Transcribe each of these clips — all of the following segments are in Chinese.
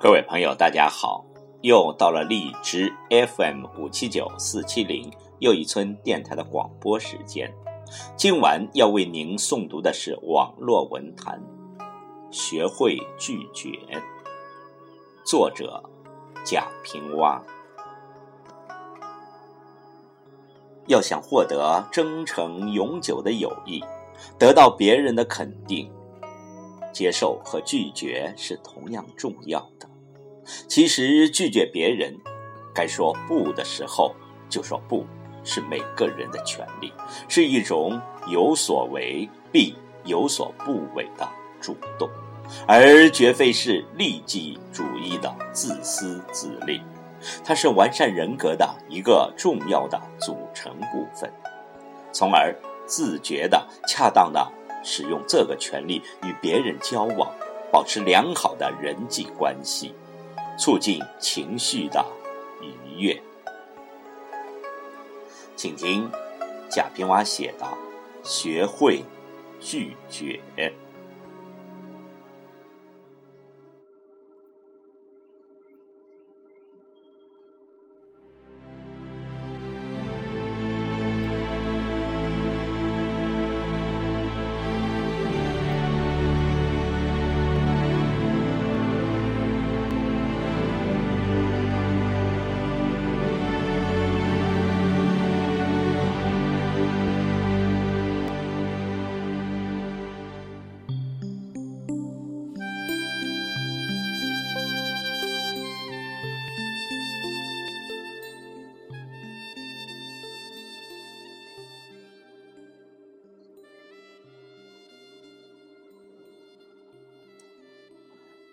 各位朋友，大家好！又到了荔枝 FM 五七九四七零又一村电台的广播时间。今晚要为您诵读的是网络文坛《学会拒绝》，作者贾平凹。要想获得真诚永久的友谊，得到别人的肯定，接受和拒绝是同样重要的。其实拒绝别人，该说不的时候就说不，是每个人的权利，是一种有所为必有所不为的主动，而绝非是利己主义的自私自利。它是完善人格的一个重要的组成部分，从而自觉的、恰当的使用这个权利与别人交往，保持良好的人际关系。促进情绪的愉悦，请听贾平凹写的《学会拒绝》。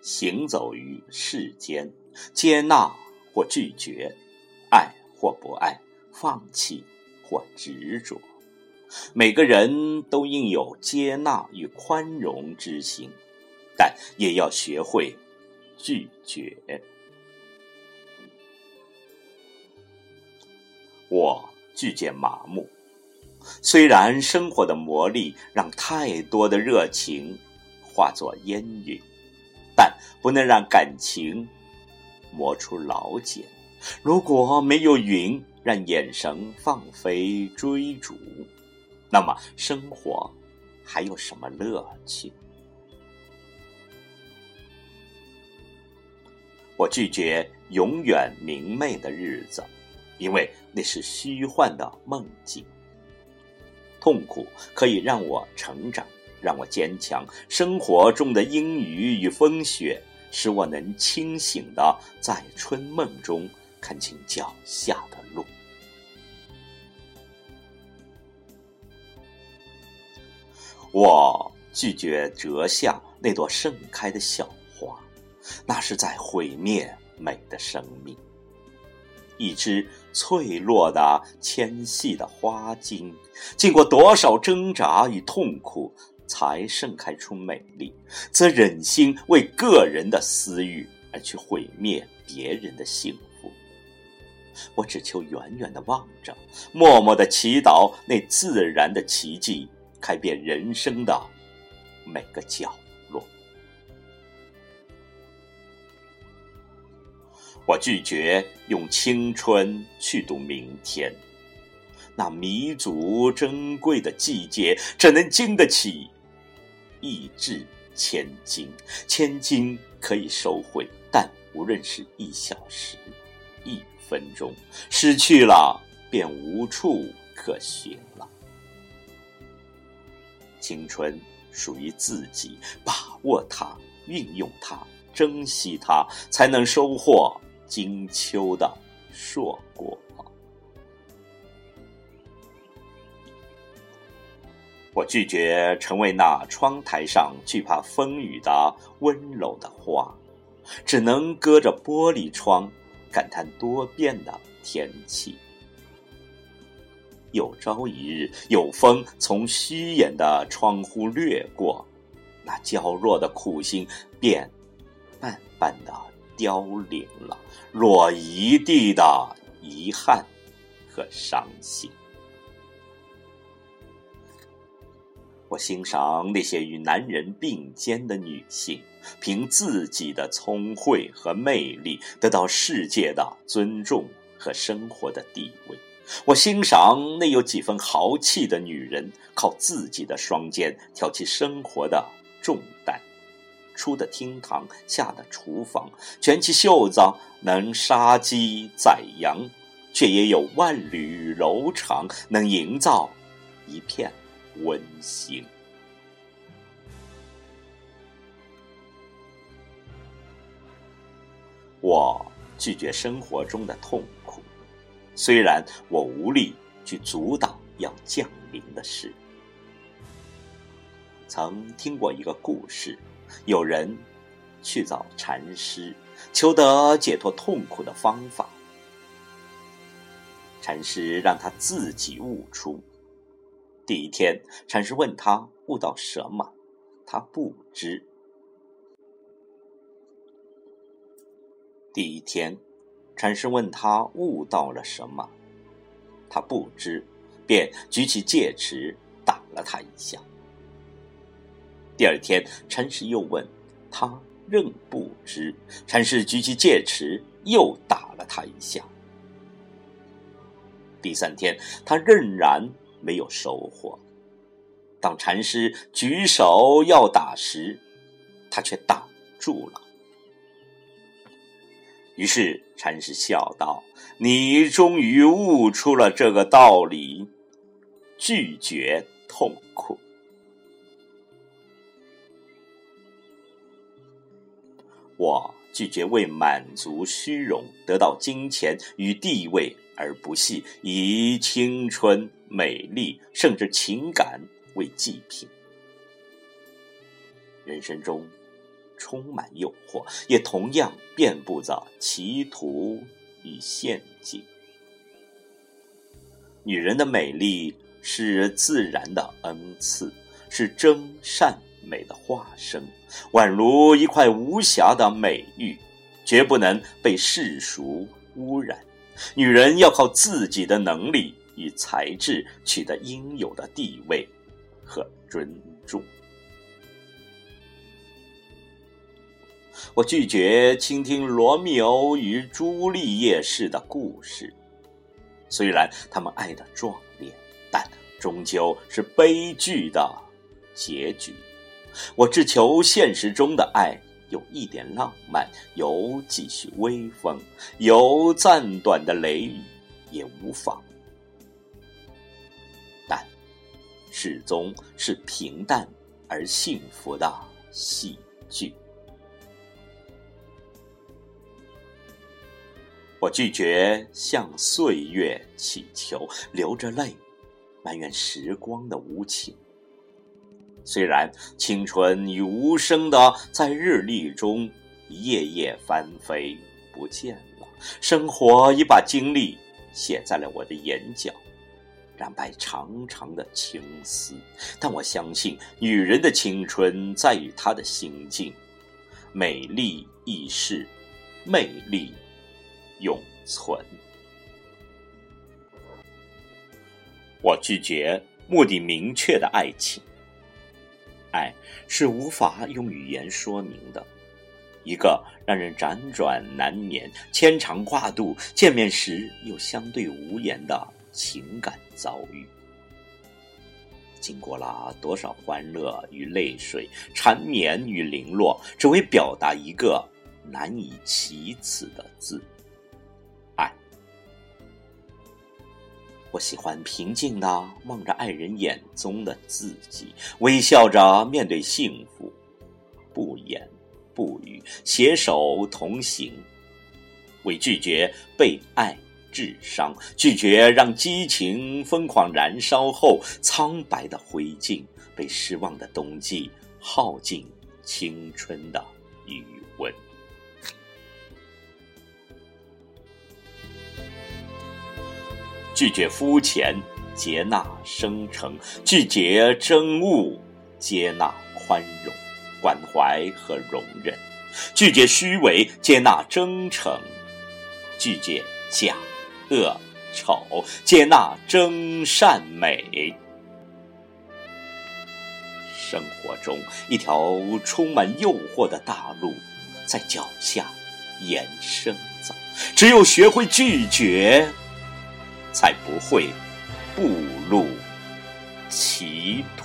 行走于世间，接纳或拒绝，爱或不爱，放弃或执着，每个人都应有接纳与宽容之心，但也要学会拒绝。我拒绝麻木，虽然生活的磨砺让太多的热情化作烟云。不能让感情磨出老茧。如果没有云让眼神放飞追逐，那么生活还有什么乐趣？我拒绝永远明媚的日子，因为那是虚幻的梦境。痛苦可以让我成长。让我坚强。生活中的阴雨与风雪，使我能清醒的在春梦中看清脚下的路。我拒绝折下那朵盛开的小花，那是在毁灭美的生命。一只脆弱的、纤细的花茎，经过多少挣扎与痛苦。才盛开出美丽，则忍心为个人的私欲而去毁灭别人的幸福。我只求远远的望着，默默的祈祷那自然的奇迹，开遍人生的每个角落。我拒绝用青春去赌明天，那弥足珍贵的季节，怎能经得起？意志千金，千金可以收回，但无论是一小时、一分钟，失去了便无处可寻了。青春属于自己，把握它，运用它，珍惜它，才能收获金秋的硕果。我拒绝成为那窗台上惧怕风雨的温柔的花，只能隔着玻璃窗感叹多变的天气。有朝一日，有风从虚掩的窗户掠过，那娇弱的苦心便慢慢的凋零了，落一地的遗憾和伤心。我欣赏那些与男人并肩的女性，凭自己的聪慧和魅力得到世界的尊重和生活的地位。我欣赏那有几分豪气的女人，靠自己的双肩挑起生活的重担，出的厅堂，下的厨房，卷起袖子能杀鸡宰羊，却也有万缕柔肠，能营造一片温馨。我拒绝生活中的痛苦。虽然我无力去阻挡要降临的事，曾听过一个故事，有人去找禅师，求得解脱痛苦的方法。禅师让他自己悟出。第一天，禅师问他悟到什么，他不知。第一天。禅师问他悟到了什么，他不知，便举起戒尺打了他一下。第二天，禅师又问他，仍不知，禅师举起戒尺又打了他一下。第三天，他仍然没有收获。当禅师举手要打时，他却挡住了。于是禅师笑道：“你终于悟出了这个道理，拒绝痛苦。我拒绝为满足虚荣、得到金钱与地位而不惜以青春、美丽甚至情感为祭品。人生中。”充满诱惑，也同样遍布着歧途与陷阱。女人的美丽是自然的恩赐，是真善美的化身，宛如一块无瑕的美玉，绝不能被世俗污染。女人要靠自己的能力与才智取得应有的地位和尊重。我拒绝倾听罗密欧与朱丽叶式的故事，虽然他们爱的壮烈，但终究是悲剧的结局。我只求现实中的爱有一点浪漫，有几许微风，有暂短的雷雨也无妨，但始终是平淡而幸福的喜剧。我拒绝向岁月祈求，流着泪埋怨时光的无情。虽然青春已无声的在日历中一页页翻飞不见了，生活已把经历写在了我的眼角，染白长长的青丝。但我相信，女人的青春在于她的心境，美丽易逝，魅力。永存。我拒绝目的明确的爱情。爱是无法用语言说明的，一个让人辗转难眠、牵肠挂肚、见面时又相对无言的情感遭遇。经过了多少欢乐与泪水、缠绵与零落，只为表达一个难以启齿的字。我喜欢平静的望着爱人眼中的自己，微笑着面对幸福，不言不语，携手同行。为拒绝被爱致伤，拒绝让激情疯狂燃烧后苍白的灰烬，被失望的冬季耗尽青春的余温。拒绝肤浅，接纳生成；拒绝真物，接纳宽容、关怀和容忍；拒绝虚伪，接纳真诚；拒绝假、恶、丑，接纳真善美。生活中，一条充满诱惑的大路在脚下延伸着。只有学会拒绝，才不会步入歧途。